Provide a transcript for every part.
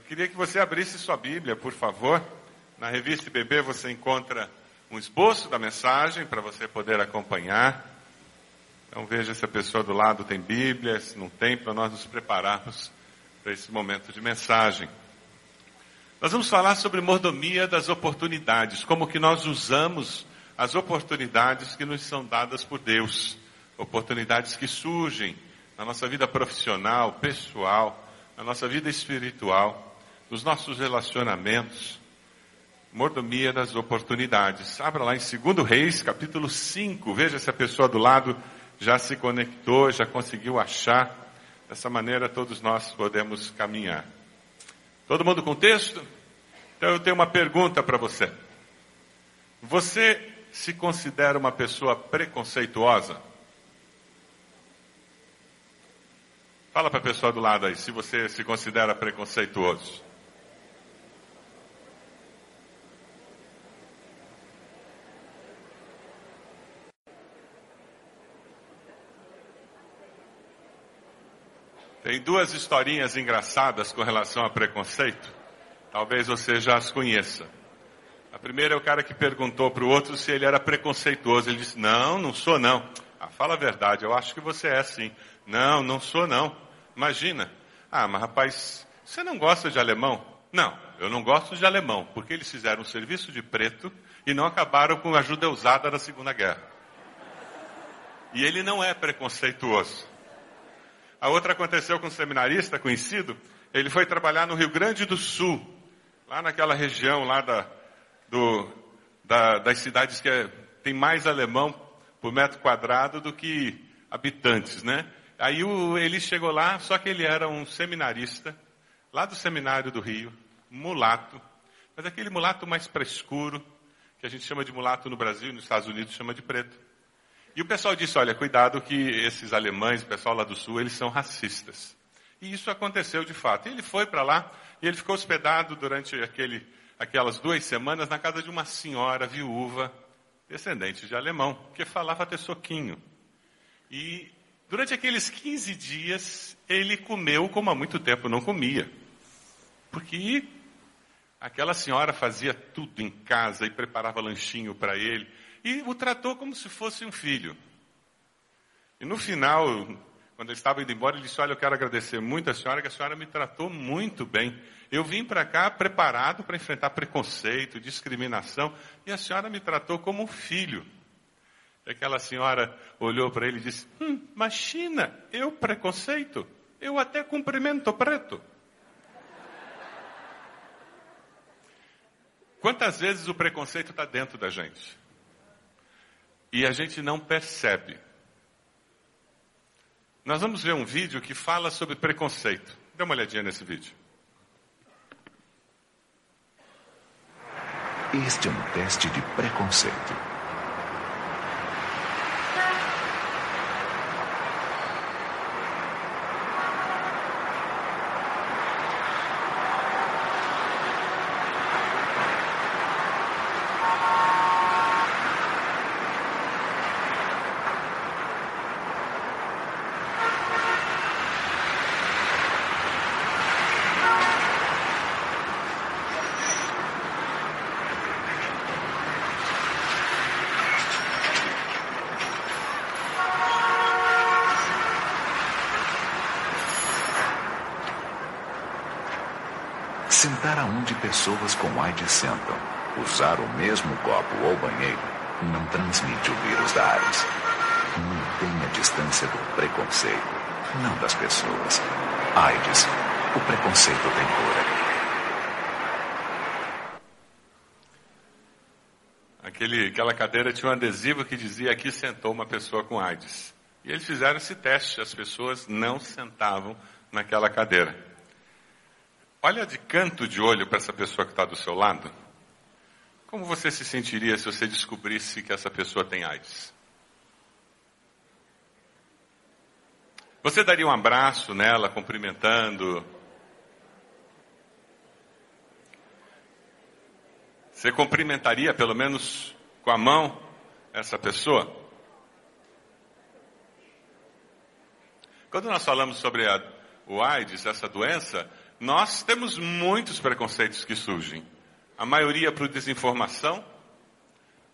Eu queria que você abrisse sua Bíblia, por favor. Na revista IBB você encontra um esboço da mensagem para você poder acompanhar. Então veja se a pessoa do lado tem Bíblia, se não tem, para nós nos prepararmos para esse momento de mensagem. Nós vamos falar sobre mordomia das oportunidades, como que nós usamos as oportunidades que nos são dadas por Deus, oportunidades que surgem na nossa vida profissional, pessoal, na nossa vida espiritual, nos nossos relacionamentos. Mordomia das oportunidades. Abra lá em 2 Reis, capítulo 5. Veja se a pessoa do lado já se conectou, já conseguiu achar. Dessa maneira todos nós podemos caminhar. Todo mundo com texto? Então eu tenho uma pergunta para você. Você se considera uma pessoa preconceituosa? Fala para a pessoa do lado aí, se você se considera preconceituoso. Tem duas historinhas engraçadas com relação a preconceito. Talvez você já as conheça. A primeira é o cara que perguntou para o outro se ele era preconceituoso. Ele disse: Não, não sou não. Ah, fala a verdade, eu acho que você é sim. Não, não sou não. Imagina. Ah, mas rapaz, você não gosta de alemão? Não, eu não gosto de alemão, porque eles fizeram um serviço de preto e não acabaram com a usada na Segunda Guerra. E ele não é preconceituoso. A outra aconteceu com um seminarista conhecido. Ele foi trabalhar no Rio Grande do Sul, lá naquela região lá da, do, da, das cidades que é, tem mais alemão por metro quadrado do que habitantes, né? Aí o, ele chegou lá, só que ele era um seminarista, lá do seminário do Rio, mulato, mas aquele mulato mais escuro, que a gente chama de mulato no Brasil nos Estados Unidos chama de preto. E o pessoal disse, olha, cuidado que esses alemães, o pessoal lá do sul, eles são racistas. E isso aconteceu de fato. E ele foi para lá e ele ficou hospedado durante aquele, aquelas duas semanas na casa de uma senhora viúva descendente de alemão, que falava até soquinho. E durante aqueles 15 dias, ele comeu como há muito tempo não comia. Porque aquela senhora fazia tudo em casa e preparava lanchinho para ele e o tratou como se fosse um filho. E no final, quando ele estava indo embora, ele disse: Olha, eu quero agradecer muito a senhora, que a senhora me tratou muito bem. Eu vim para cá preparado para enfrentar preconceito, discriminação, e a senhora me tratou como um filho. E aquela senhora olhou para ele e disse: hum, Mas China, eu preconceito? Eu até cumprimento preto. Quantas vezes o preconceito está dentro da gente? E a gente não percebe. Nós vamos ver um vídeo que fala sobre preconceito. Dê uma olhadinha nesse vídeo. Este é um teste de preconceito. Aonde pessoas com AIDS sentam, usar o mesmo copo ou banheiro, não transmite o vírus da AIDS. Mantenha a distância do preconceito, não das pessoas. AIDS, o preconceito tem cura. Aquele, aquela cadeira tinha um adesivo que dizia aqui sentou uma pessoa com AIDS. E eles fizeram esse teste, as pessoas não sentavam naquela cadeira. Olha de canto de olho para essa pessoa que está do seu lado. Como você se sentiria se você descobrisse que essa pessoa tem AIDS? Você daria um abraço nela, cumprimentando? Você cumprimentaria, pelo menos com a mão, essa pessoa? Quando nós falamos sobre a, o AIDS, essa doença, Nós temos muitos preconceitos que surgem. A maioria por desinformação,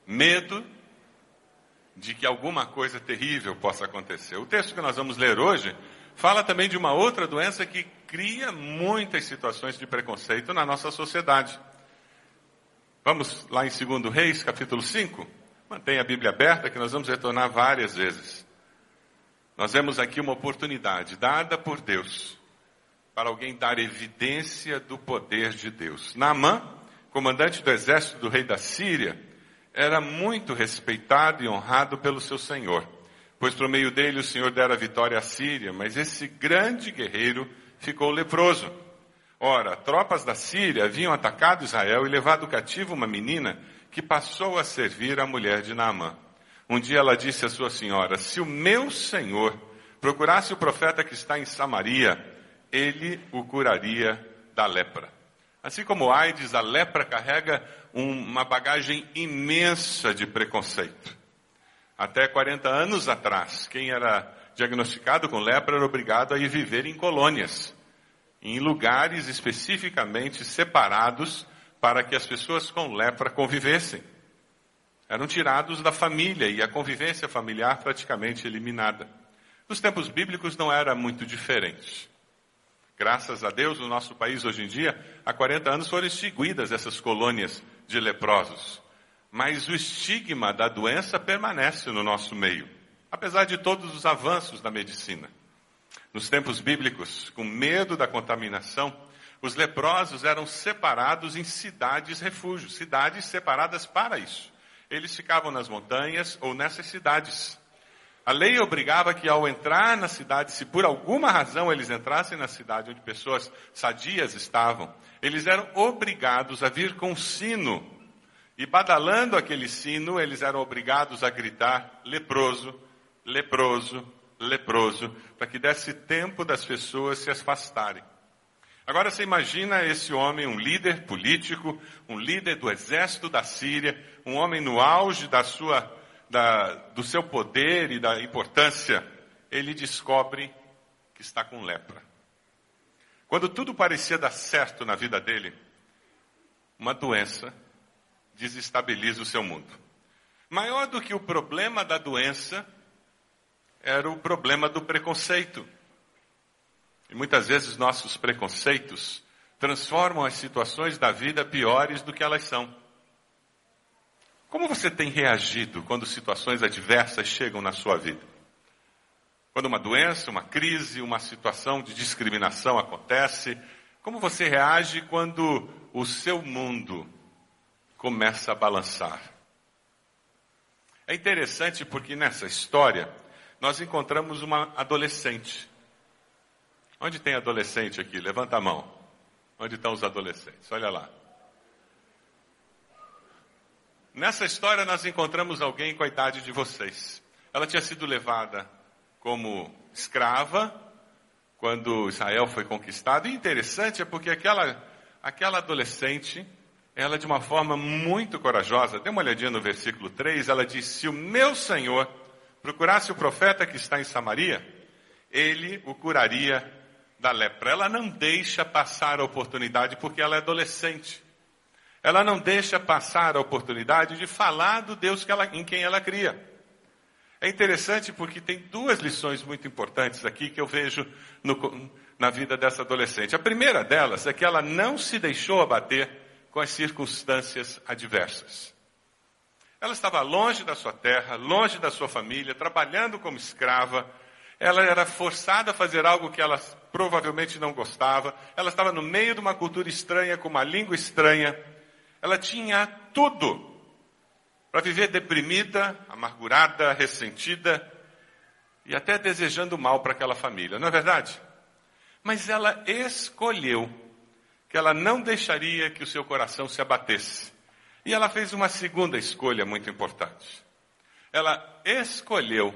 medo de que alguma coisa terrível possa acontecer. O texto que nós vamos ler hoje fala também de uma outra doença que cria muitas situações de preconceito na nossa sociedade. Vamos lá em 2 Reis, capítulo 5? Mantenha a Bíblia aberta que nós vamos retornar várias vezes. Nós vemos aqui uma oportunidade dada por Deus para alguém dar evidência do poder de Deus. Naamã, comandante do exército do rei da Síria, era muito respeitado e honrado pelo seu senhor, pois por meio dele o senhor dera vitória à Síria, mas esse grande guerreiro ficou leproso. Ora, tropas da Síria haviam atacado Israel e levado cativo uma menina que passou a servir a mulher de Naamã. Um dia ela disse à sua senhora: Se o meu senhor procurasse o profeta que está em Samaria, ele o curaria da lepra. Assim como AIDS, a lepra carrega uma bagagem imensa de preconceito. Até 40 anos atrás, quem era diagnosticado com lepra era obrigado a ir viver em colônias, em lugares especificamente separados para que as pessoas com lepra convivessem. Eram tirados da família e a convivência familiar praticamente eliminada. Nos tempos bíblicos não era muito diferente. Graças a Deus, no nosso país hoje em dia, há 40 anos foram extinguidas essas colônias de leprosos. Mas o estigma da doença permanece no nosso meio, apesar de todos os avanços da medicina. Nos tempos bíblicos, com medo da contaminação, os leprosos eram separados em cidades refúgios, cidades separadas para isso. Eles ficavam nas montanhas ou nessas cidades. A lei obrigava que ao entrar na cidade, se por alguma razão eles entrassem na cidade onde pessoas sadias estavam, eles eram obrigados a vir com sino. E badalando aquele sino, eles eram obrigados a gritar leproso, leproso, leproso, para que desse tempo das pessoas se afastarem. Agora você imagina esse homem, um líder político, um líder do exército da Síria, um homem no auge da sua da, do seu poder e da importância, ele descobre que está com lepra. Quando tudo parecia dar certo na vida dele, uma doença desestabiliza o seu mundo. Maior do que o problema da doença era o problema do preconceito. E muitas vezes nossos preconceitos transformam as situações da vida piores do que elas são. Como você tem reagido quando situações adversas chegam na sua vida? Quando uma doença, uma crise, uma situação de discriminação acontece, como você reage quando o seu mundo começa a balançar? É interessante porque nessa história nós encontramos uma adolescente. Onde tem adolescente aqui? Levanta a mão. Onde estão os adolescentes? Olha lá. Nessa história nós encontramos alguém com a idade de vocês. Ela tinha sido levada como escrava quando Israel foi conquistado. E interessante é porque aquela, aquela adolescente, ela de uma forma muito corajosa, dê uma olhadinha no versículo 3, ela diz: Se o meu Senhor procurasse o profeta que está em Samaria, ele o curaria da lepra. Ela não deixa passar a oportunidade porque ela é adolescente ela não deixa passar a oportunidade de falar do Deus que ela, em quem ela cria. É interessante porque tem duas lições muito importantes aqui que eu vejo no, na vida dessa adolescente. A primeira delas é que ela não se deixou abater com as circunstâncias adversas. Ela estava longe da sua terra, longe da sua família, trabalhando como escrava. Ela era forçada a fazer algo que ela provavelmente não gostava. Ela estava no meio de uma cultura estranha, com uma língua estranha. Ela tinha tudo para viver deprimida, amargurada, ressentida e até desejando mal para aquela família, não é verdade? Mas ela escolheu que ela não deixaria que o seu coração se abatesse. E ela fez uma segunda escolha muito importante. Ela escolheu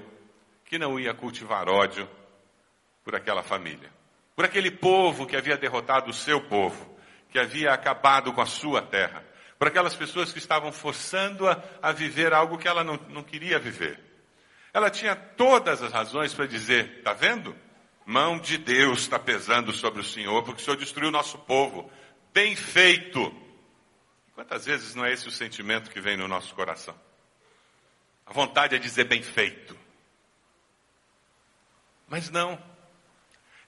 que não ia cultivar ódio por aquela família, por aquele povo que havia derrotado o seu povo, que havia acabado com a sua terra para aquelas pessoas que estavam forçando-a a viver algo que ela não, não queria viver. Ela tinha todas as razões para dizer: está vendo? Mão de Deus está pesando sobre o Senhor, porque o Senhor destruiu o nosso povo. Bem feito. Quantas vezes não é esse o sentimento que vem no nosso coração? A vontade é dizer bem feito. Mas não.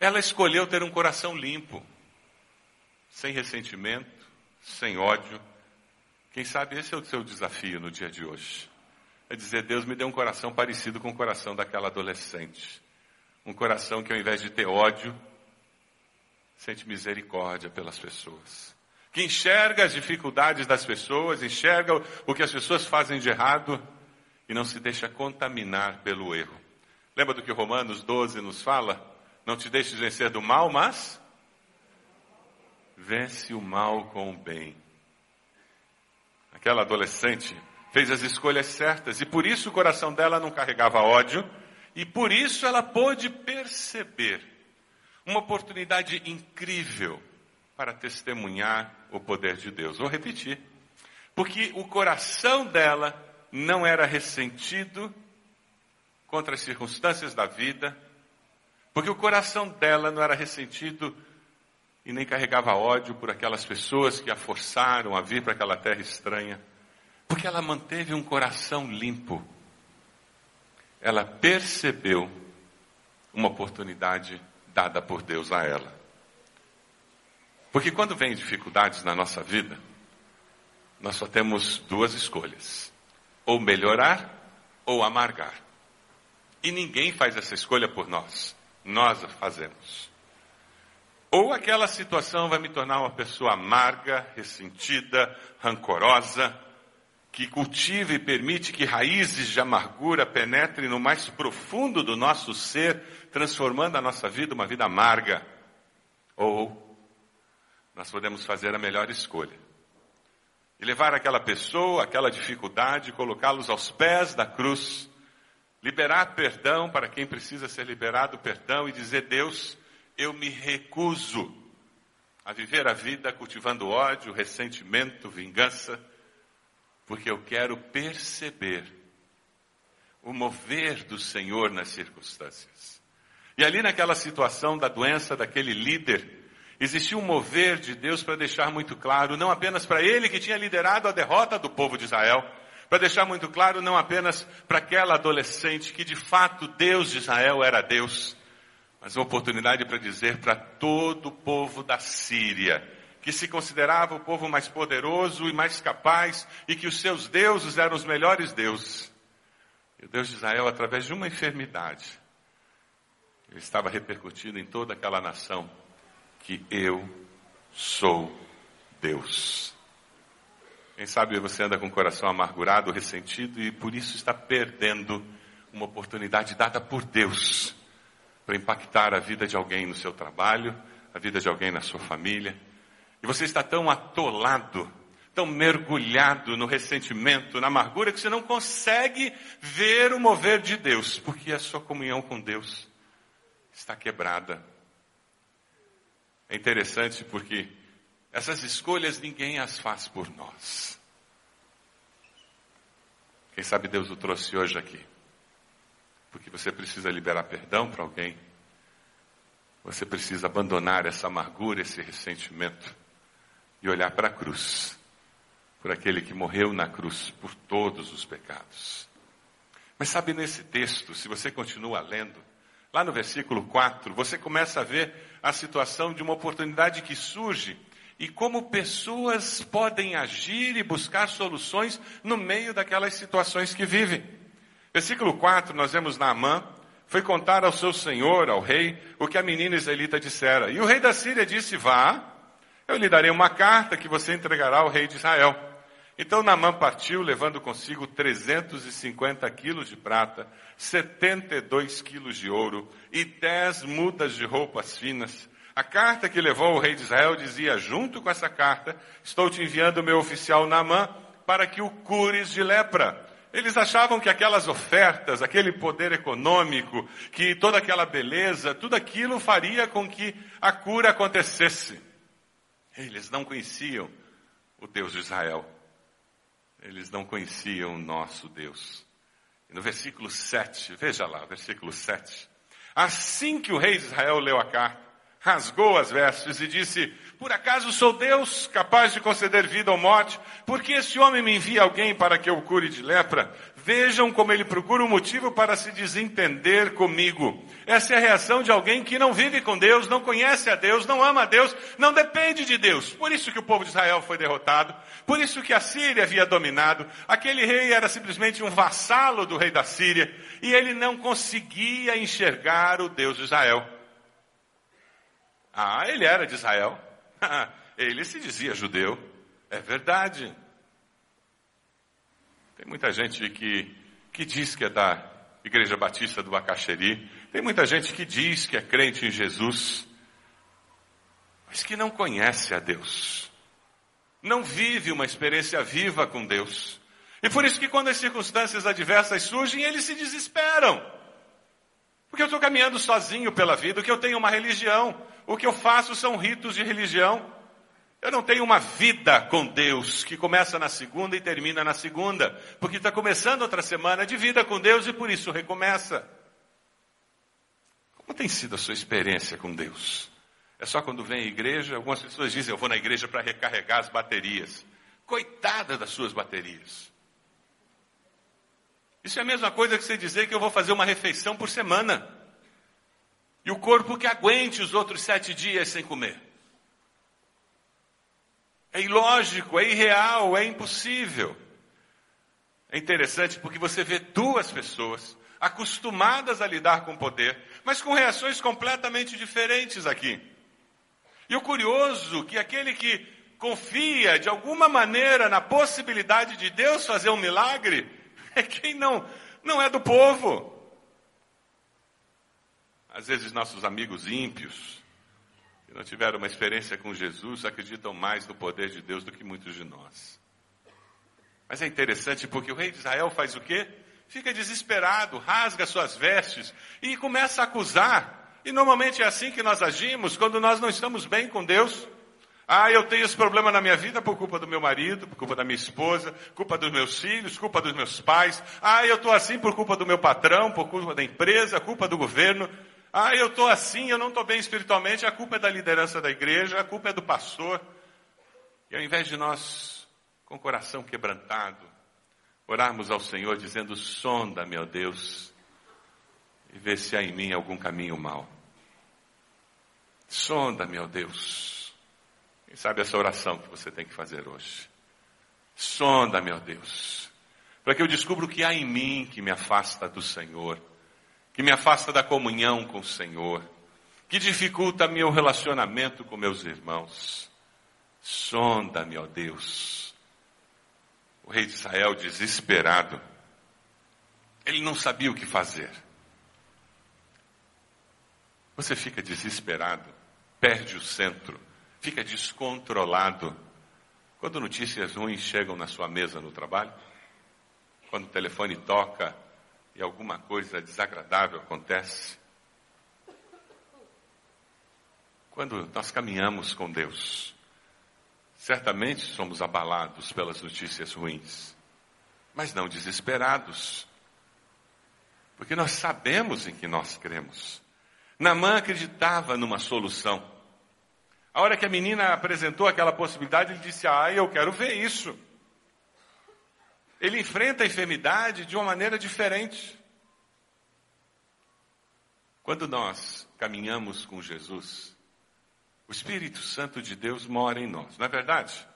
Ela escolheu ter um coração limpo, sem ressentimento, sem ódio. Quem sabe esse é o seu desafio no dia de hoje. É dizer, Deus me deu um coração parecido com o coração daquela adolescente. Um coração que ao invés de ter ódio, sente misericórdia pelas pessoas. Que enxerga as dificuldades das pessoas, enxerga o que as pessoas fazem de errado e não se deixa contaminar pelo erro. Lembra do que Romanos 12 nos fala? Não te deixes vencer do mal, mas vence o mal com o bem. Aquela adolescente fez as escolhas certas e por isso o coração dela não carregava ódio e por isso ela pôde perceber uma oportunidade incrível para testemunhar o poder de Deus. Vou repetir. Porque o coração dela não era ressentido contra as circunstâncias da vida, porque o coração dela não era ressentido e nem carregava ódio por aquelas pessoas que a forçaram a vir para aquela terra estranha, porque ela manteve um coração limpo. Ela percebeu uma oportunidade dada por Deus a ela. Porque quando vem dificuldades na nossa vida, nós só temos duas escolhas: ou melhorar ou amargar. E ninguém faz essa escolha por nós, nós a fazemos. Ou aquela situação vai me tornar uma pessoa amarga, ressentida, rancorosa, que cultive e permite que raízes de amargura penetrem no mais profundo do nosso ser, transformando a nossa vida uma vida amarga. Ou nós podemos fazer a melhor escolha. E levar aquela pessoa, aquela dificuldade, colocá-los aos pés da cruz, liberar perdão para quem precisa ser liberado perdão e dizer: Deus, eu me recuso a viver a vida cultivando ódio, ressentimento, vingança, porque eu quero perceber o mover do Senhor nas circunstâncias. E ali naquela situação da doença daquele líder, existia um mover de Deus para deixar muito claro, não apenas para ele que tinha liderado a derrota do povo de Israel, para deixar muito claro não apenas para aquela adolescente que de fato Deus de Israel era Deus, mas uma oportunidade para dizer para todo o povo da Síria, que se considerava o povo mais poderoso e mais capaz, e que os seus deuses eram os melhores deuses. E o Deus de Israel, através de uma enfermidade, ele estava repercutindo em toda aquela nação que eu sou Deus. Quem sabe você anda com o coração amargurado, ressentido e por isso está perdendo uma oportunidade dada por Deus para impactar a vida de alguém no seu trabalho, a vida de alguém na sua família. E você está tão atolado, tão mergulhado no ressentimento, na amargura, que você não consegue ver o mover de Deus, porque a sua comunhão com Deus está quebrada. É interessante porque essas escolhas ninguém as faz por nós. Quem sabe Deus o trouxe hoje aqui porque você precisa liberar perdão para alguém. Você precisa abandonar essa amargura, esse ressentimento e olhar para a cruz, por aquele que morreu na cruz por todos os pecados. Mas sabe nesse texto, se você continua lendo, lá no versículo 4, você começa a ver a situação de uma oportunidade que surge e como pessoas podem agir e buscar soluções no meio daquelas situações que vivem. Versículo 4, nós vemos Naamã, foi contar ao seu senhor, ao rei, o que a menina israelita dissera. E o rei da Síria disse, vá, eu lhe darei uma carta que você entregará ao rei de Israel. Então Naamã partiu, levando consigo 350 quilos de prata, 72 quilos de ouro e 10 mudas de roupas finas. A carta que levou ao rei de Israel dizia, junto com essa carta, estou te enviando o meu oficial Naamã para que o cures de lepra. Eles achavam que aquelas ofertas, aquele poder econômico, que toda aquela beleza, tudo aquilo faria com que a cura acontecesse. Eles não conheciam o Deus de Israel. Eles não conheciam o nosso Deus. E no versículo 7, veja lá, versículo 7. Assim que o rei de Israel leu a carta, rasgou as vestes e disse: Por acaso sou Deus capaz de conceder vida ou morte? Porque esse homem me envia alguém para que eu o cure de lepra? Vejam como ele procura um motivo para se desentender comigo. Essa é a reação de alguém que não vive com Deus, não conhece a Deus, não ama a Deus, não depende de Deus. Por isso que o povo de Israel foi derrotado, por isso que a Síria havia dominado. Aquele rei era simplesmente um vassalo do rei da Síria e ele não conseguia enxergar o Deus de Israel. Ah, ele era de Israel. ele se dizia judeu. É verdade. Tem muita gente que, que diz que é da Igreja Batista do Bacaxeri. Tem muita gente que diz que é crente em Jesus, mas que não conhece a Deus. Não vive uma experiência viva com Deus. E por isso que quando as circunstâncias adversas surgem, eles se desesperam. Porque eu estou caminhando sozinho pela vida, que eu tenho uma religião, o que eu faço são ritos de religião. Eu não tenho uma vida com Deus que começa na segunda e termina na segunda, porque está começando outra semana de vida com Deus e por isso recomeça. Como tem sido a sua experiência com Deus? É só quando vem à igreja? Algumas pessoas dizem, eu vou na igreja para recarregar as baterias. Coitada das suas baterias. Isso é a mesma coisa que você dizer que eu vou fazer uma refeição por semana. E o corpo que aguente os outros sete dias sem comer. É ilógico, é irreal, é impossível. É interessante porque você vê duas pessoas acostumadas a lidar com poder, mas com reações completamente diferentes aqui. E o curioso é que aquele que confia de alguma maneira na possibilidade de Deus fazer um milagre é quem não não é do povo. Às vezes nossos amigos ímpios que não tiveram uma experiência com Jesus acreditam mais no poder de Deus do que muitos de nós. Mas é interessante porque o rei de Israel faz o quê? Fica desesperado, rasga suas vestes e começa a acusar. E normalmente é assim que nós agimos quando nós não estamos bem com Deus. Ah, eu tenho esse problema na minha vida por culpa do meu marido, por culpa da minha esposa, culpa dos meus filhos, culpa dos meus pais. Ah, eu estou assim por culpa do meu patrão, por culpa da empresa, culpa do governo. Ah, eu estou assim, eu não estou bem espiritualmente, a culpa é da liderança da igreja, a culpa é do pastor. E ao invés de nós, com o coração quebrantado, orarmos ao Senhor dizendo: sonda, meu Deus, e vê se há em mim algum caminho mau. Sonda, meu Deus. Quem sabe essa oração que você tem que fazer hoje? Sonda, meu Deus, para que eu descubra o que há em mim que me afasta do Senhor que me afasta da comunhão com o Senhor, que dificulta meu relacionamento com meus irmãos. Sonda-me, ó Deus. O rei de Israel, desesperado, ele não sabia o que fazer. Você fica desesperado, perde o centro, fica descontrolado. Quando notícias ruins chegam na sua mesa no trabalho, quando o telefone toca e alguma coisa desagradável acontece, quando nós caminhamos com Deus, certamente somos abalados pelas notícias ruins, mas não desesperados, porque nós sabemos em que nós cremos. Namã acreditava numa solução. A hora que a menina apresentou aquela possibilidade, ele disse: Ah, eu quero ver isso ele enfrenta a enfermidade de uma maneira diferente. Quando nós caminhamos com Jesus, o Espírito Santo de Deus mora em nós, não é verdade?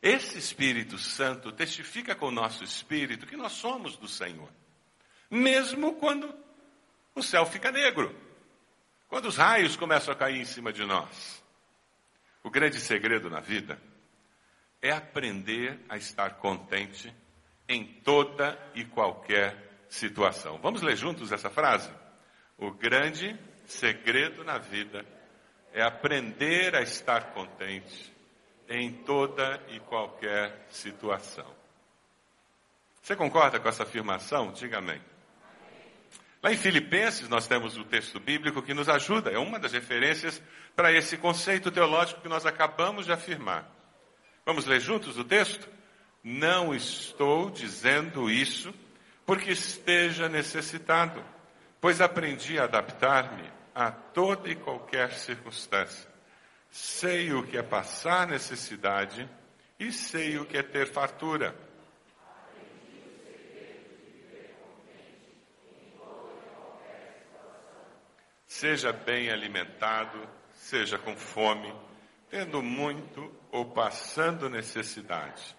Esse Espírito Santo testifica com o nosso espírito que nós somos do Senhor, mesmo quando o céu fica negro, quando os raios começam a cair em cima de nós. O grande segredo na vida é aprender a estar contente em toda e qualquer situação. Vamos ler juntos essa frase? O grande segredo na vida é aprender a estar contente em toda e qualquer situação. Você concorda com essa afirmação? Diga amém. Lá em Filipenses nós temos o texto bíblico que nos ajuda, é uma das referências para esse conceito teológico que nós acabamos de afirmar. Vamos ler juntos o texto? Não estou dizendo isso porque esteja necessitado, pois aprendi a adaptar-me a toda e qualquer circunstância. Sei o que é passar necessidade e sei o que é ter fartura. Seja bem alimentado, seja com fome, tendo muito ou passando necessidade.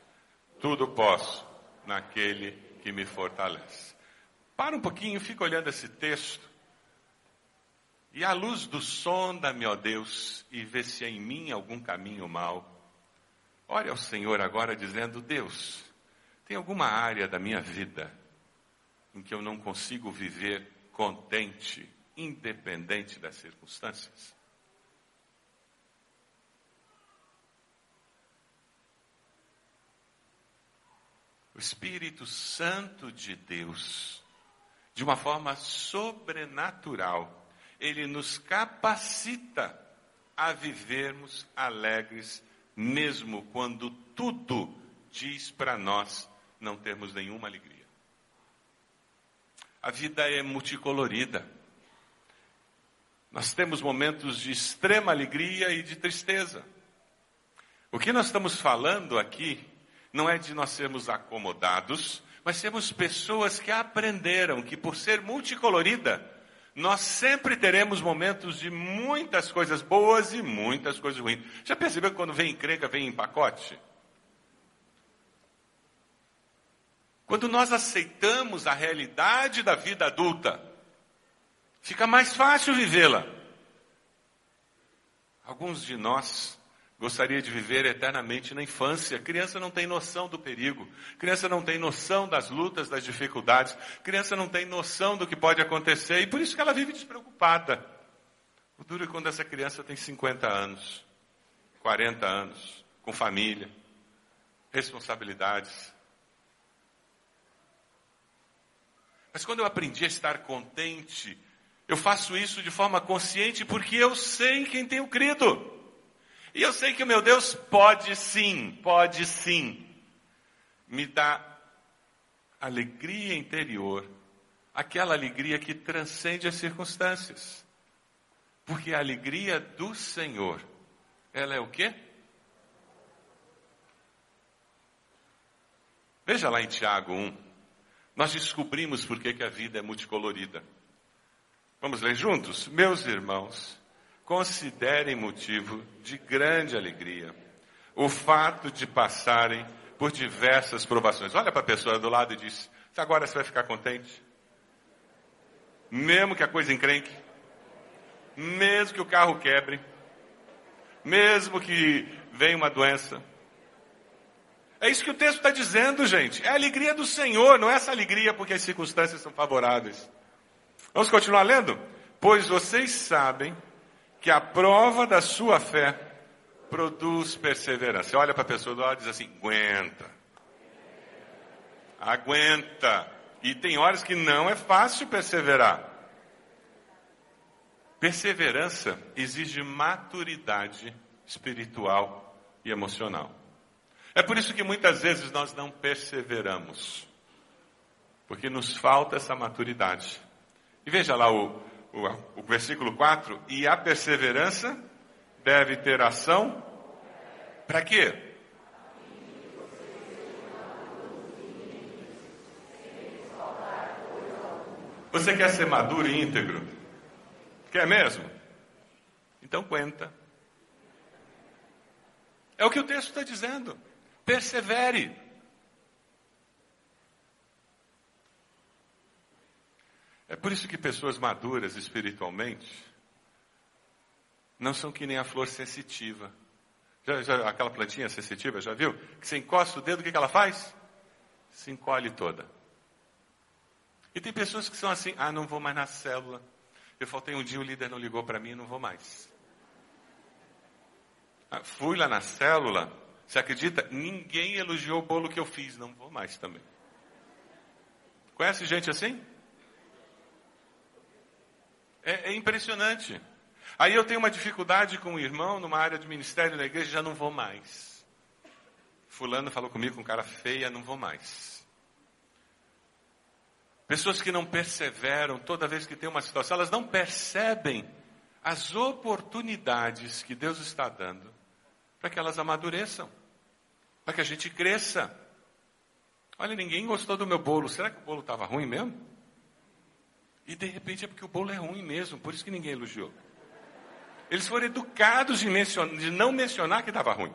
Tudo posso naquele que me fortalece. Para um pouquinho, fica olhando esse texto. E à luz do sonda-me, ó Deus, e vê se há em mim algum caminho mau. Olha ao Senhor agora dizendo: Deus, tem alguma área da minha vida em que eu não consigo viver contente independente das circunstâncias. Espírito Santo de Deus, de uma forma sobrenatural, ele nos capacita a vivermos alegres, mesmo quando tudo diz para nós não termos nenhuma alegria. A vida é multicolorida. Nós temos momentos de extrema alegria e de tristeza. O que nós estamos falando aqui não é de nós sermos acomodados, mas sermos pessoas que aprenderam que por ser multicolorida, nós sempre teremos momentos de muitas coisas boas e muitas coisas ruins. Já percebeu que quando vem encrenca, vem em pacote? Quando nós aceitamos a realidade da vida adulta, Fica mais fácil vivê-la. Alguns de nós gostaria de viver eternamente na infância. Criança não tem noção do perigo. Criança não tem noção das lutas, das dificuldades. Criança não tem noção do que pode acontecer e por isso que ela vive despreocupada. O duro é quando essa criança tem 50 anos, 40 anos, com família, responsabilidades. Mas quando eu aprendi a estar contente eu faço isso de forma consciente porque eu sei quem tenho crido. E eu sei que o meu Deus pode sim, pode sim, me dar alegria interior, aquela alegria que transcende as circunstâncias. Porque a alegria do Senhor, ela é o quê? Veja lá em Tiago 1, nós descobrimos por que, que a vida é multicolorida. Vamos ler juntos? Meus irmãos, considerem motivo de grande alegria o fato de passarem por diversas provações. Olha para a pessoa do lado e diz: agora você vai ficar contente? Mesmo que a coisa encrenque, mesmo que o carro quebre, mesmo que venha uma doença. É isso que o texto está dizendo, gente. É a alegria do Senhor, não é essa alegria porque as circunstâncias são favoráveis. Vamos continuar lendo? Pois vocês sabem que a prova da sua fé produz perseverança. Você olha para a pessoa do lado e diz assim: aguenta. Aguenta. E tem horas que não é fácil perseverar. Perseverança exige maturidade espiritual e emocional. É por isso que muitas vezes nós não perseveramos, porque nos falta essa maturidade. E veja lá o, o, versículo 4: E a perseverança deve ter ação. Para quê? Você quer ser maduro e íntegro? Quer mesmo? Então aguenta. É o que o texto está dizendo. Persevere. É por isso que pessoas maduras espiritualmente não são que nem a flor sensitiva. Já, já, aquela plantinha sensitiva, já viu? Que você encosta o dedo, o que, que ela faz? Se encolhe toda. E tem pessoas que são assim, ah, não vou mais na célula. Eu faltei um dia, o líder não ligou para mim, não vou mais. Ah, fui lá na célula, você acredita? Ninguém elogiou o bolo que eu fiz, não vou mais também. Conhece gente assim? É, é impressionante. Aí eu tenho uma dificuldade com o irmão numa área de ministério na igreja, já não vou mais. Fulano falou comigo com cara feia, não vou mais. Pessoas que não perseveram toda vez que tem uma situação, elas não percebem as oportunidades que Deus está dando para que elas amadureçam, para que a gente cresça. Olha, ninguém gostou do meu bolo. Será que o bolo estava ruim mesmo? E de repente é porque o bolo é ruim mesmo, por isso que ninguém elogiou. Eles foram educados de, mencionar, de não mencionar que estava ruim.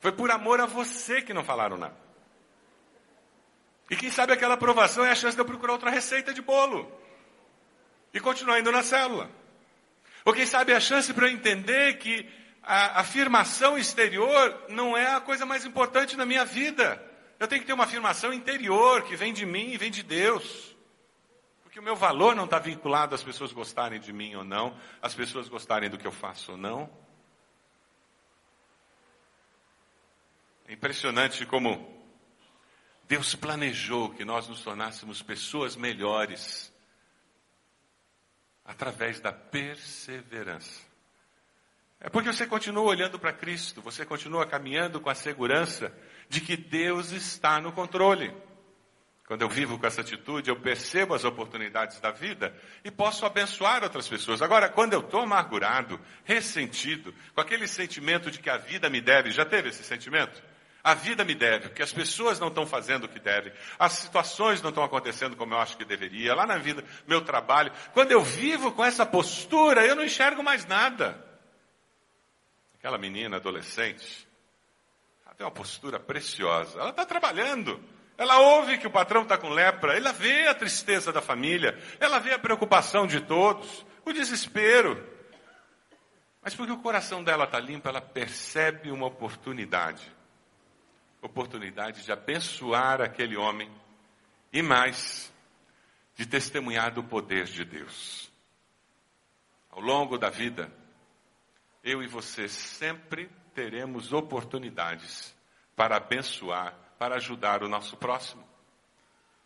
Foi por amor a você que não falaram nada. E quem sabe aquela aprovação é a chance de eu procurar outra receita de bolo. E continuar indo na célula. Ou quem sabe é a chance para eu entender que a afirmação exterior não é a coisa mais importante na minha vida. Eu tenho que ter uma afirmação interior que vem de mim e vem de Deus. Porque o meu valor não está vinculado às pessoas gostarem de mim ou não, às pessoas gostarem do que eu faço ou não. É impressionante como Deus planejou que nós nos tornássemos pessoas melhores através da perseverança. É porque você continua olhando para Cristo, você continua caminhando com a segurança de que Deus está no controle. Quando eu vivo com essa atitude, eu percebo as oportunidades da vida e posso abençoar outras pessoas. Agora, quando eu estou amargurado, ressentido, com aquele sentimento de que a vida me deve, já teve esse sentimento? A vida me deve, porque as pessoas não estão fazendo o que devem, as situações não estão acontecendo como eu acho que deveria, lá na vida, meu trabalho. Quando eu vivo com essa postura, eu não enxergo mais nada. Aquela menina adolescente, ela tem uma postura preciosa, ela está trabalhando. Ela ouve que o patrão está com lepra, ela vê a tristeza da família, ela vê a preocupação de todos, o desespero. Mas porque o coração dela está limpo, ela percebe uma oportunidade oportunidade de abençoar aquele homem e mais, de testemunhar do poder de Deus. Ao longo da vida, eu e você sempre teremos oportunidades para abençoar, para ajudar o nosso próximo.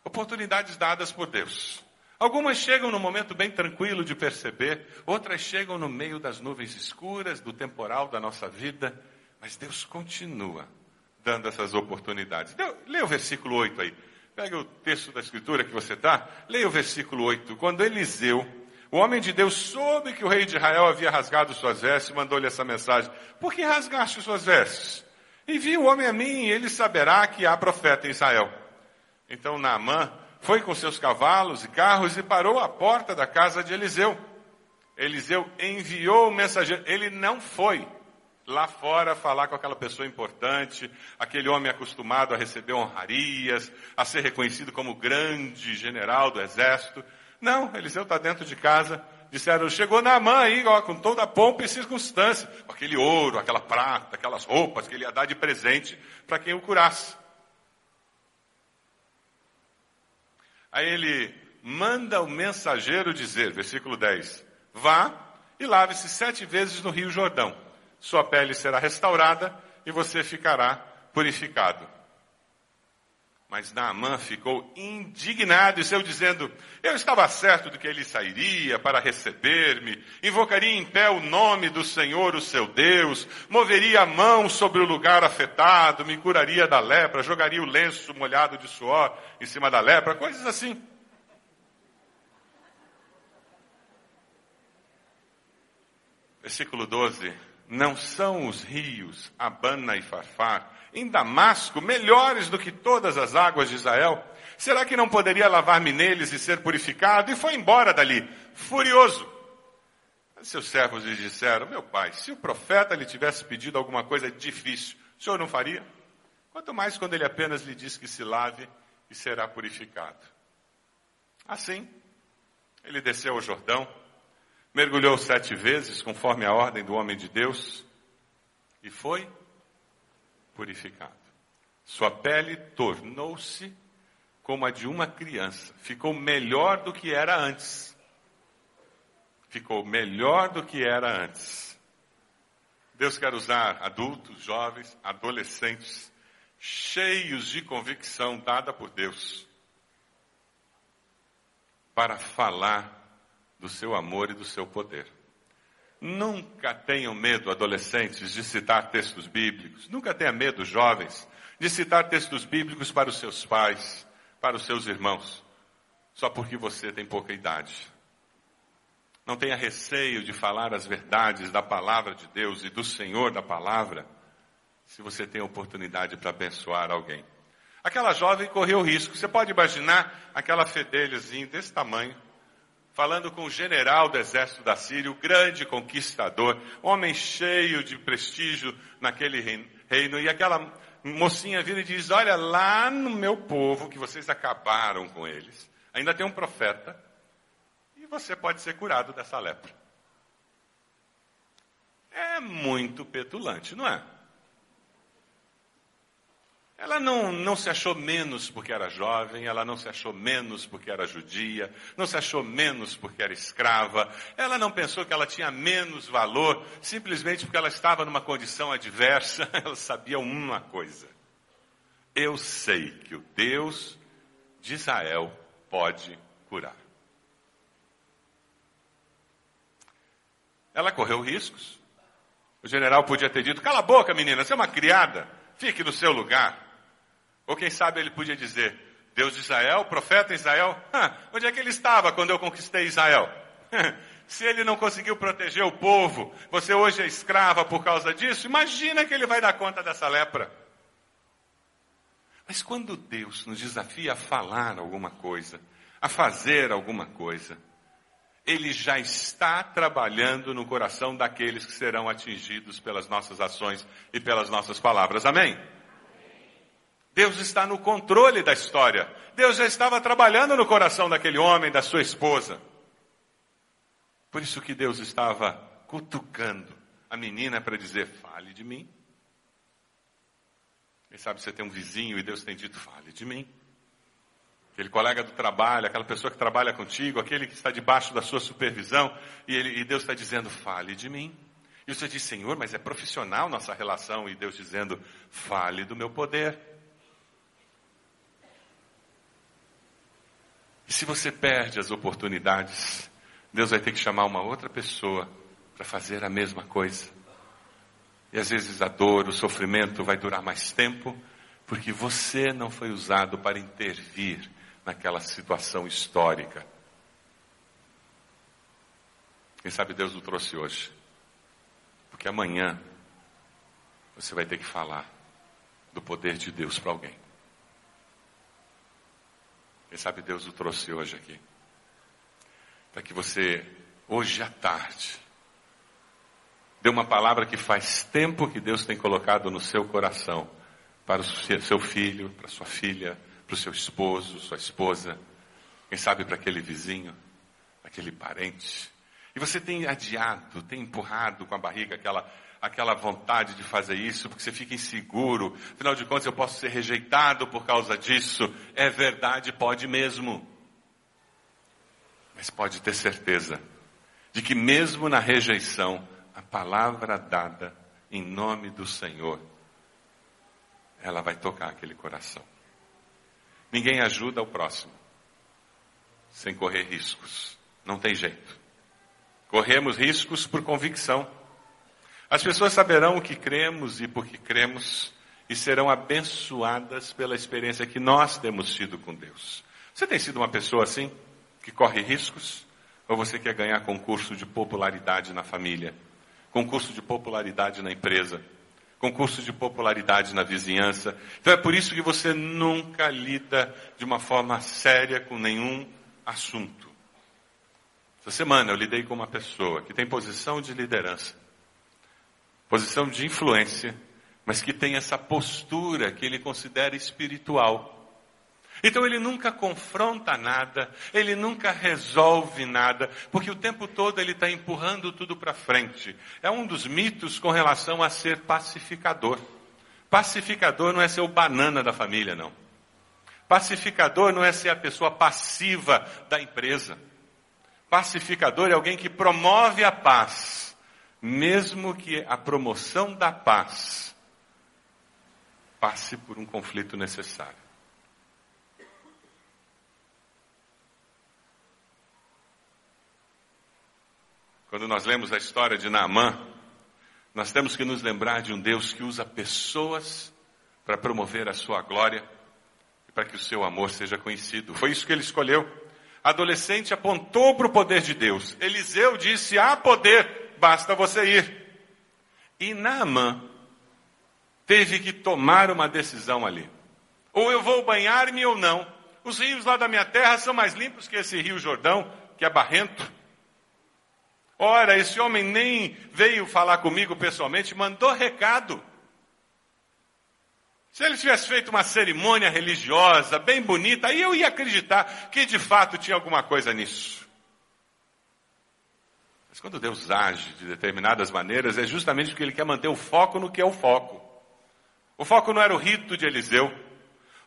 Oportunidades dadas por Deus. Algumas chegam no momento bem tranquilo de perceber, outras chegam no meio das nuvens escuras, do temporal da nossa vida, mas Deus continua dando essas oportunidades. Leia o versículo 8 aí. Pega o texto da escritura que você está, leia o versículo 8. Quando Eliseu, o homem de Deus, soube que o rei de Israel havia rasgado suas vestes, mandou-lhe essa mensagem: Por que rasgaste suas vestes? Envie o homem a mim, e ele saberá que há profeta em Israel. Então Naamã foi com seus cavalos e carros e parou à porta da casa de Eliseu. Eliseu enviou o mensageiro, ele não foi lá fora falar com aquela pessoa importante, aquele homem acostumado a receber honrarias, a ser reconhecido como grande general do exército. Não, Eliseu está dentro de casa. Disseram, chegou na mãe aí, ó, com toda a pompa e circunstância, com aquele ouro, aquela prata, aquelas roupas que ele ia dar de presente para quem o curasse. Aí ele manda o mensageiro dizer, versículo 10, vá e lave-se sete vezes no rio Jordão sua pele será restaurada e você ficará purificado. Mas Naamã ficou indignado e saiu dizendo, eu estava certo de que ele sairia para receber-me, invocaria em pé o nome do Senhor, o seu Deus, moveria a mão sobre o lugar afetado, me curaria da lepra, jogaria o lenço molhado de suor em cima da lepra, coisas assim. Versículo 12 não são os rios Abana e Farfar, em Damasco, melhores do que todas as águas de Israel? Será que não poderia lavar-me neles e ser purificado? E foi embora dali, furioso. Seus servos lhe disseram: Meu pai, se o profeta lhe tivesse pedido alguma coisa difícil, o senhor não faria? Quanto mais quando ele apenas lhe diz que se lave e será purificado. Assim, ele desceu ao Jordão, mergulhou sete vezes, conforme a ordem do homem de Deus, e foi purificado. Sua pele tornou-se como a de uma criança, ficou melhor do que era antes. Ficou melhor do que era antes. Deus quer usar adultos, jovens, adolescentes, cheios de convicção dada por Deus, para falar do seu amor e do seu poder. Nunca tenham medo, adolescentes, de citar textos bíblicos. Nunca tenha medo, jovens, de citar textos bíblicos para os seus pais, para os seus irmãos, só porque você tem pouca idade. Não tenha receio de falar as verdades da palavra de Deus e do Senhor da palavra, se você tem oportunidade para abençoar alguém. Aquela jovem correu risco. Você pode imaginar aquela fedelhazinha desse tamanho, falando com o general do exército da Síria, o grande conquistador, homem cheio de prestígio naquele reino, e aquela mocinha vira e diz: Olha, lá no meu povo, que vocês acabaram com eles, ainda tem um profeta, e você pode ser curado dessa lepra. É muito petulante, não é? Ela não, não se achou menos porque era jovem, ela não se achou menos porque era judia, não se achou menos porque era escrava, ela não pensou que ela tinha menos valor simplesmente porque ela estava numa condição adversa, ela sabia uma coisa. Eu sei que o Deus de Israel pode curar. Ela correu riscos. O general podia ter dito: cala a boca, menina, você é uma criada, fique no seu lugar. Ou quem sabe ele podia dizer: Deus de Israel, profeta Israel, onde é que ele estava quando eu conquistei Israel? Se ele não conseguiu proteger o povo, você hoje é escrava por causa disso, imagina que ele vai dar conta dessa lepra. Mas quando Deus nos desafia a falar alguma coisa, a fazer alguma coisa, Ele já está trabalhando no coração daqueles que serão atingidos pelas nossas ações e pelas nossas palavras. Amém? Deus está no controle da história. Deus já estava trabalhando no coração daquele homem, da sua esposa. Por isso que Deus estava cutucando a menina para dizer: fale de mim. Quem sabe você tem um vizinho e Deus tem dito: fale de mim. Aquele colega do trabalho, aquela pessoa que trabalha contigo, aquele que está debaixo da sua supervisão, e, ele, e Deus está dizendo: fale de mim. E você diz: Senhor, mas é profissional nossa relação, e Deus dizendo: fale do meu poder. E se você perde as oportunidades, Deus vai ter que chamar uma outra pessoa para fazer a mesma coisa. E às vezes a dor, o sofrimento vai durar mais tempo, porque você não foi usado para intervir naquela situação histórica. Quem sabe Deus o trouxe hoje? Porque amanhã você vai ter que falar do poder de Deus para alguém. Quem sabe Deus o trouxe hoje aqui. Para que você, hoje à tarde, dê uma palavra que faz tempo que Deus tem colocado no seu coração para o seu filho, para sua filha, para o seu esposo, sua esposa, quem sabe para aquele vizinho, aquele parente. E você tem adiado, tem empurrado com a barriga aquela aquela vontade de fazer isso, porque você fica inseguro. Afinal de contas, eu posso ser rejeitado por causa disso. É verdade, pode mesmo. Mas pode ter certeza de que, mesmo na rejeição, a palavra dada em nome do Senhor, ela vai tocar aquele coração. Ninguém ajuda o próximo sem correr riscos. Não tem jeito. Corremos riscos por convicção. As pessoas saberão o que cremos e por que cremos e serão abençoadas pela experiência que nós temos tido com Deus. Você tem sido uma pessoa assim, que corre riscos? Ou você quer ganhar concurso de popularidade na família? Concurso de popularidade na empresa? Concurso de popularidade na vizinhança? Então é por isso que você nunca lida de uma forma séria com nenhum assunto. Essa semana eu lidei com uma pessoa que tem posição de liderança posição de influência, mas que tem essa postura que ele considera espiritual. Então ele nunca confronta nada, ele nunca resolve nada, porque o tempo todo ele está empurrando tudo para frente. É um dos mitos com relação a ser pacificador. Pacificador não é ser o banana da família, não. Pacificador não é ser a pessoa passiva da empresa. Pacificador é alguém que promove a paz mesmo que a promoção da paz passe por um conflito necessário. Quando nós lemos a história de Naamã, nós temos que nos lembrar de um Deus que usa pessoas para promover a sua glória e para que o seu amor seja conhecido. Foi isso que ele escolheu. Adolescente apontou para o poder de Deus. Eliseu disse: há poder, basta você ir. E Naamã teve que tomar uma decisão ali. Ou eu vou banhar-me ou não. Os rios lá da minha terra são mais limpos que esse rio Jordão, que é barrento. Ora, esse homem nem veio falar comigo pessoalmente, mandou recado. Se ele tivesse feito uma cerimônia religiosa bem bonita, aí eu ia acreditar que de fato tinha alguma coisa nisso. Mas quando Deus age de determinadas maneiras, é justamente porque Ele quer manter o foco no que é o foco. O foco não era o rito de Eliseu.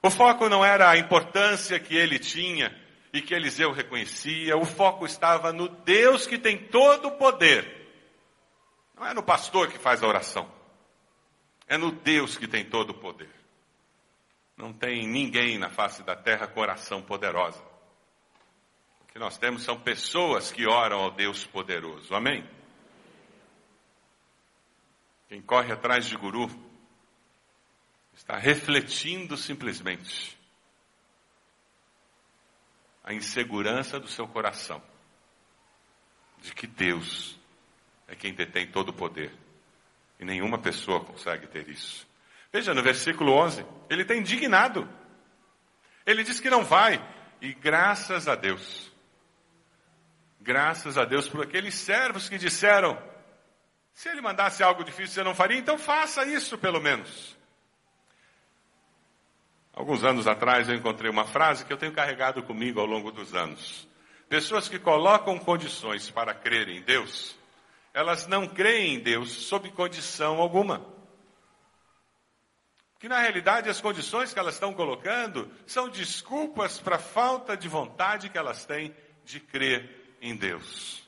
O foco não era a importância que ele tinha e que Eliseu reconhecia. O foco estava no Deus que tem todo o poder. Não é no pastor que faz a oração. É no Deus que tem todo o poder. Não tem ninguém na face da terra com oração poderosa. Que nós temos são pessoas que oram ao Deus poderoso. Amém? Quem corre atrás de guru está refletindo simplesmente a insegurança do seu coração de que Deus é quem detém todo o poder e nenhuma pessoa consegue ter isso. Veja no versículo 11, ele está indignado. Ele diz que não vai, e graças a Deus, graças a Deus por aqueles servos que disseram: se ele mandasse algo difícil você não faria, então faça isso pelo menos. Alguns anos atrás eu encontrei uma frase que eu tenho carregado comigo ao longo dos anos. Pessoas que colocam condições para crer em Deus, elas não creem em Deus sob condição alguma. Que na realidade as condições que elas estão colocando são desculpas para a falta de vontade que elas têm de crer em Deus.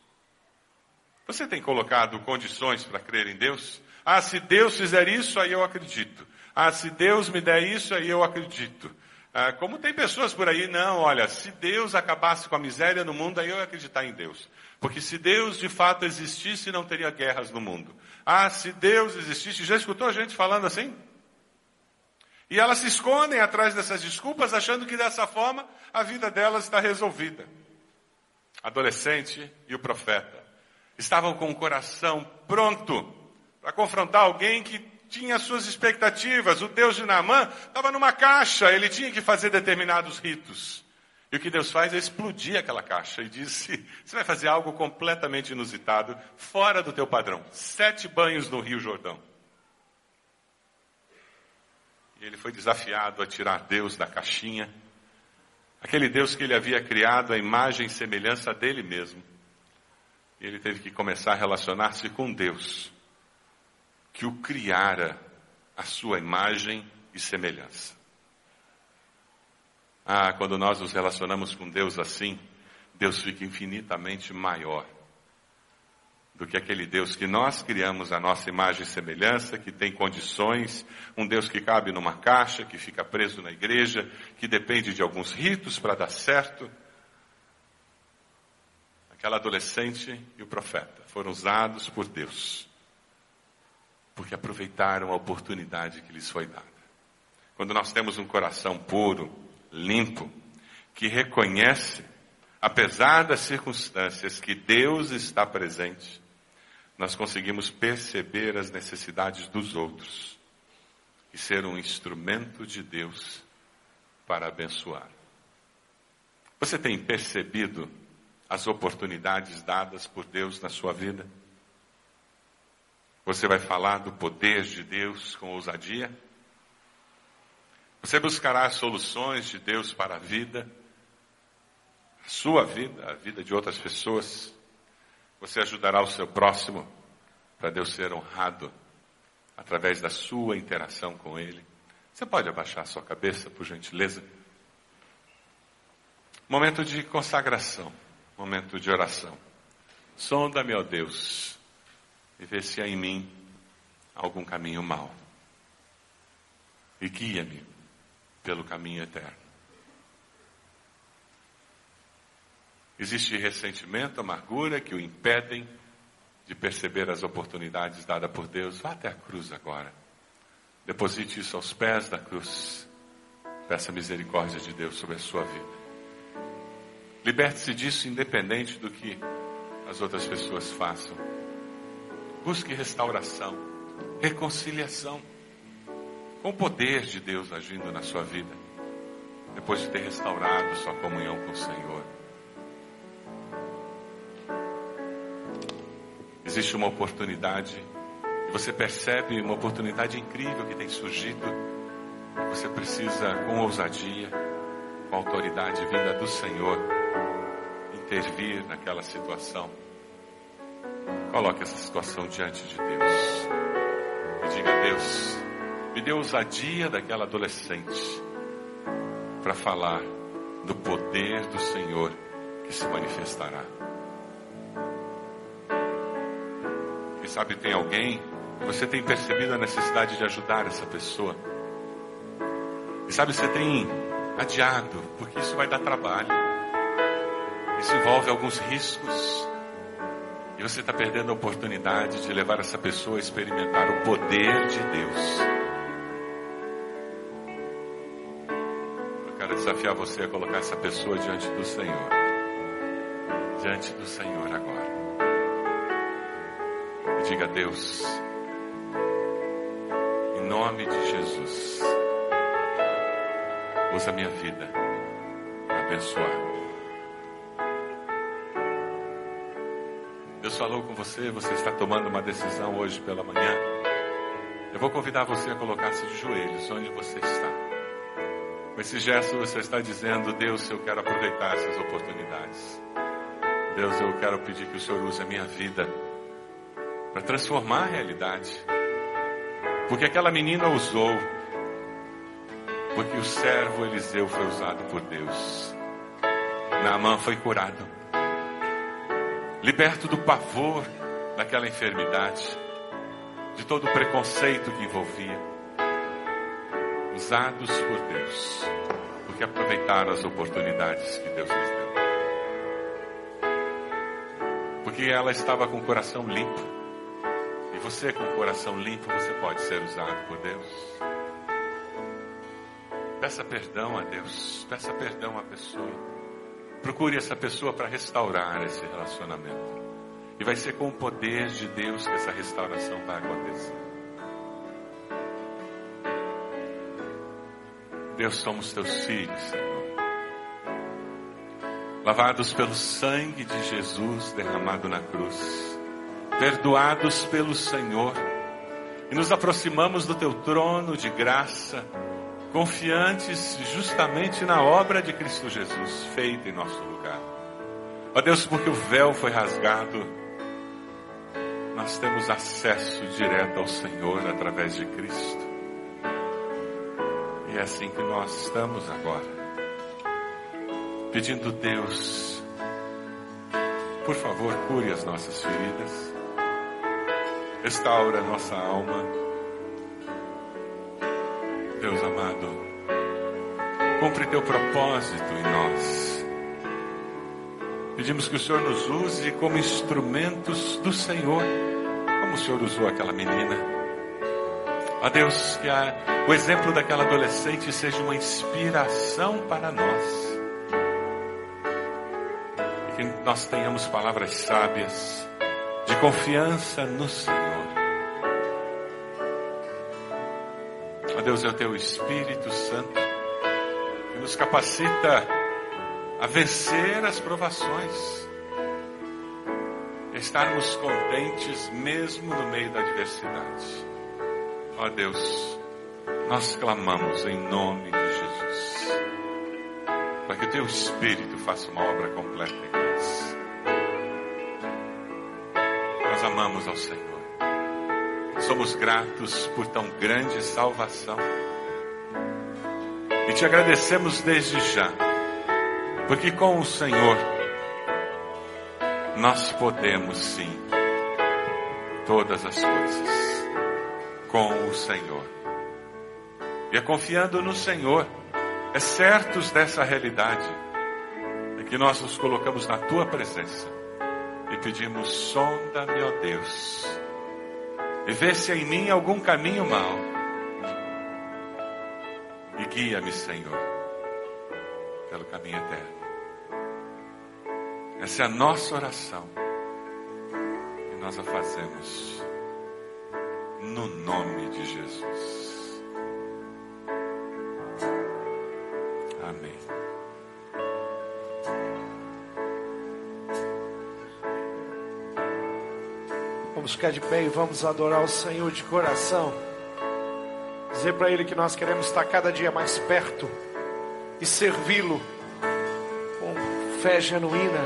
Você tem colocado condições para crer em Deus? Ah, se Deus fizer isso, aí eu acredito. Ah, se Deus me der isso, aí eu acredito. Ah, como tem pessoas por aí, não, olha, se Deus acabasse com a miséria no mundo, aí eu ia acreditar em Deus. Porque se Deus de fato existisse, não teria guerras no mundo. Ah, se Deus existisse, já escutou a gente falando assim? E elas se escondem atrás dessas desculpas, achando que dessa forma a vida delas está resolvida. Adolescente e o profeta estavam com o coração pronto para confrontar alguém que tinha suas expectativas. O Deus de Naamã estava numa caixa, ele tinha que fazer determinados ritos. E o que Deus faz é explodir aquela caixa e disse: Você vai fazer algo completamente inusitado, fora do teu padrão. Sete banhos no Rio Jordão. ele foi desafiado a tirar Deus da caixinha, aquele Deus que ele havia criado a imagem e semelhança dele mesmo. E ele teve que começar a relacionar-se com Deus, que o criara a sua imagem e semelhança. Ah, quando nós nos relacionamos com Deus assim, Deus fica infinitamente maior do que aquele Deus que nós criamos a nossa imagem e semelhança, que tem condições, um Deus que cabe numa caixa, que fica preso na igreja, que depende de alguns ritos para dar certo. Aquela adolescente e o profeta foram usados por Deus, porque aproveitaram a oportunidade que lhes foi dada. Quando nós temos um coração puro, limpo, que reconhece, apesar das circunstâncias, que Deus está presente, nós conseguimos perceber as necessidades dos outros e ser um instrumento de Deus para abençoar. Você tem percebido as oportunidades dadas por Deus na sua vida? Você vai falar do poder de Deus com ousadia? Você buscará soluções de Deus para a vida, a sua vida, a vida de outras pessoas? Você ajudará o seu próximo para Deus ser honrado através da sua interação com Ele. Você pode abaixar a sua cabeça, por gentileza? Momento de consagração, momento de oração. Sonda-me, ó Deus, e vê se há em mim algum caminho mau. E guia-me pelo caminho eterno. Existe ressentimento, amargura que o impedem de perceber as oportunidades dadas por Deus. Vá até a cruz agora. Deposite isso aos pés da cruz. Peça misericórdia de Deus sobre a sua vida. Liberte-se disso independente do que as outras pessoas façam. Busque restauração, reconciliação, com o poder de Deus agindo na sua vida, depois de ter restaurado sua comunhão com o Senhor. Existe uma oportunidade, você percebe uma oportunidade incrível que tem surgido. Você precisa, com ousadia, com autoridade vinda do Senhor, intervir naquela situação. Coloque essa situação diante de Deus. E diga a Deus, me dê ousadia daquela adolescente para falar do poder do Senhor que se manifestará. Sabe tem alguém você tem percebido a necessidade de ajudar essa pessoa. E sabe, você tem adiado, porque isso vai dar trabalho. Isso envolve alguns riscos. E você está perdendo a oportunidade de levar essa pessoa a experimentar o poder de Deus. Eu quero desafiar você a colocar essa pessoa diante do Senhor. Diante do Senhor agora diga a Deus, em nome de Jesus, usa a minha vida para abençoar. Deus falou com você, você está tomando uma decisão hoje pela manhã. Eu vou convidar você a colocar-se de joelhos onde você está. Com esse gesto você está dizendo, Deus, eu quero aproveitar essas oportunidades. Deus, eu quero pedir que o Senhor use a minha vida para transformar a realidade. Porque aquela menina usou, porque o servo Eliseu foi usado por Deus. Naamã foi curado, liberto do pavor daquela enfermidade, de todo o preconceito que envolvia, usados por Deus, porque aproveitaram as oportunidades que Deus lhes deu. Porque ela estava com o coração limpo você com o coração limpo, você pode ser usado por Deus. Peça perdão a Deus, peça perdão à pessoa. Procure essa pessoa para restaurar esse relacionamento. E vai ser com o poder de Deus que essa restauração vai acontecer. Deus, somos teus filhos, Senhor. Lavados pelo sangue de Jesus derramado na cruz perdoados pelo Senhor, e nos aproximamos do teu trono de graça, confiantes justamente na obra de Cristo Jesus feita em nosso lugar. Ó Deus, porque o véu foi rasgado, nós temos acesso direto ao Senhor através de Cristo. E é assim que nós estamos agora, pedindo Deus, por favor, cure as nossas feridas restaura nossa alma. Deus amado, cumpre teu propósito em nós. Pedimos que o Senhor nos use como instrumentos do Senhor, como o Senhor usou aquela menina. Ó Deus, que a, o exemplo daquela adolescente seja uma inspiração para nós. Que nós tenhamos palavras sábias, de confiança no Senhor. Deus, é o teu Espírito Santo que nos capacita a vencer as provações, estarmos contentes mesmo no meio da adversidade. Ó Deus, nós clamamos em nome de Jesus, para que o teu Espírito faça uma obra completa Amamos ao Senhor. Somos gratos por tão grande salvação. E te agradecemos desde já, porque com o Senhor nós podemos sim todas as coisas. Com o Senhor. E é confiando no Senhor, é certos dessa realidade, é que nós nos colocamos na tua presença e pedimos: sonda-me, ó Deus e vê se em mim algum caminho mau. E guia-me, Senhor, pelo caminho eterno. Essa é a nossa oração. E nós a fazemos no nome de Jesus. Vamos ficar de pé e vamos adorar o Senhor de coração. Dizer para Ele que nós queremos estar cada dia mais perto e servi-lo com fé genuína,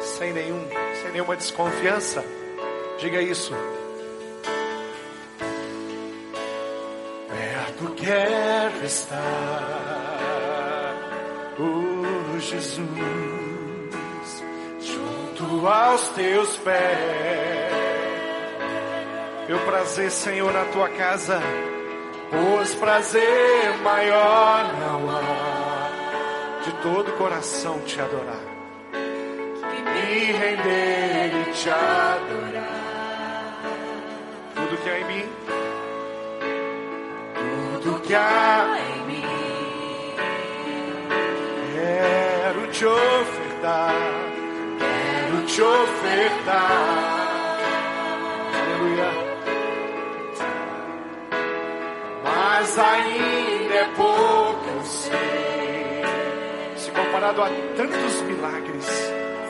sem nenhum, sem nenhuma desconfiança. Diga isso. Perto quero estar, oh Jesus, junto aos teus pés. Meu prazer, Senhor, na tua casa, pois prazer maior não há. De todo coração te adorar, me render e te adorar. Tudo que há em mim, tudo que há em mim, quero te ofertar, quero te ofertar. Mas ainda é pouco, eu sei. Se comparado a tantos milagres,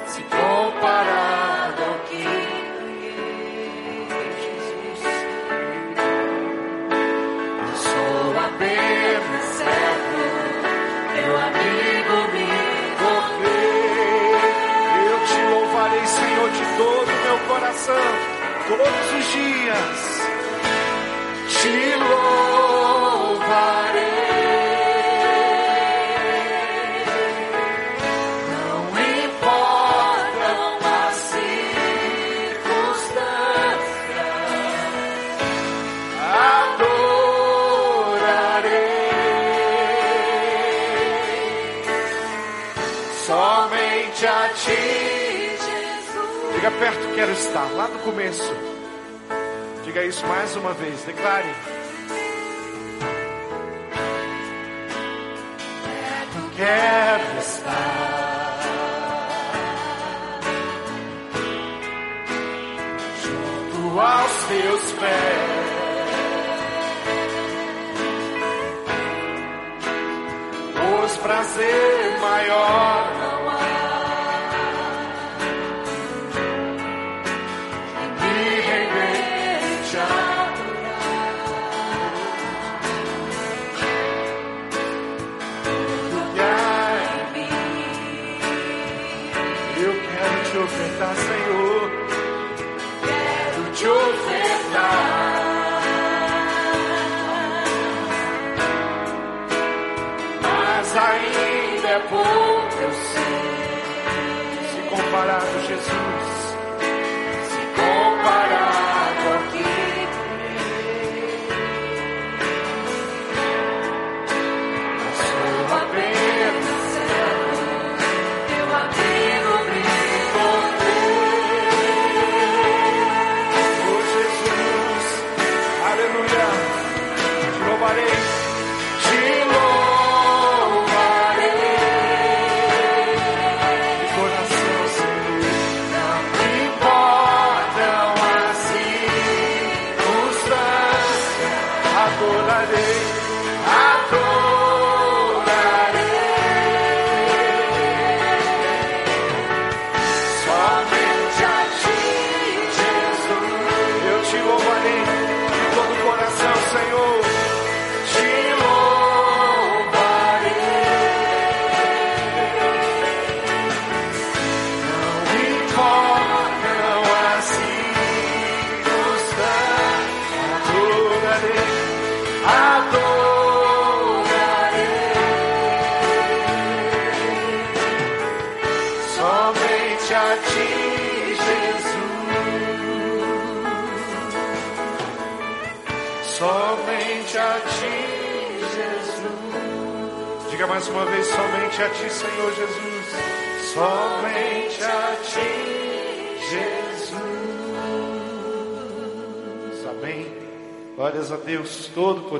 se comparado ao que Jesus, eu sou apenas servo, meu amigo me correr. Eu te louvarei, Senhor, de todo o meu coração, todos os dias. Te louvarei. Diga perto, quero estar, lá no começo. Diga isso mais uma vez, declare. Quero estar junto aos teus pés. Pois prazer maior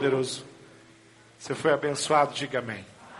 Todo-Poderoso. Você foi abençoado, diga amém.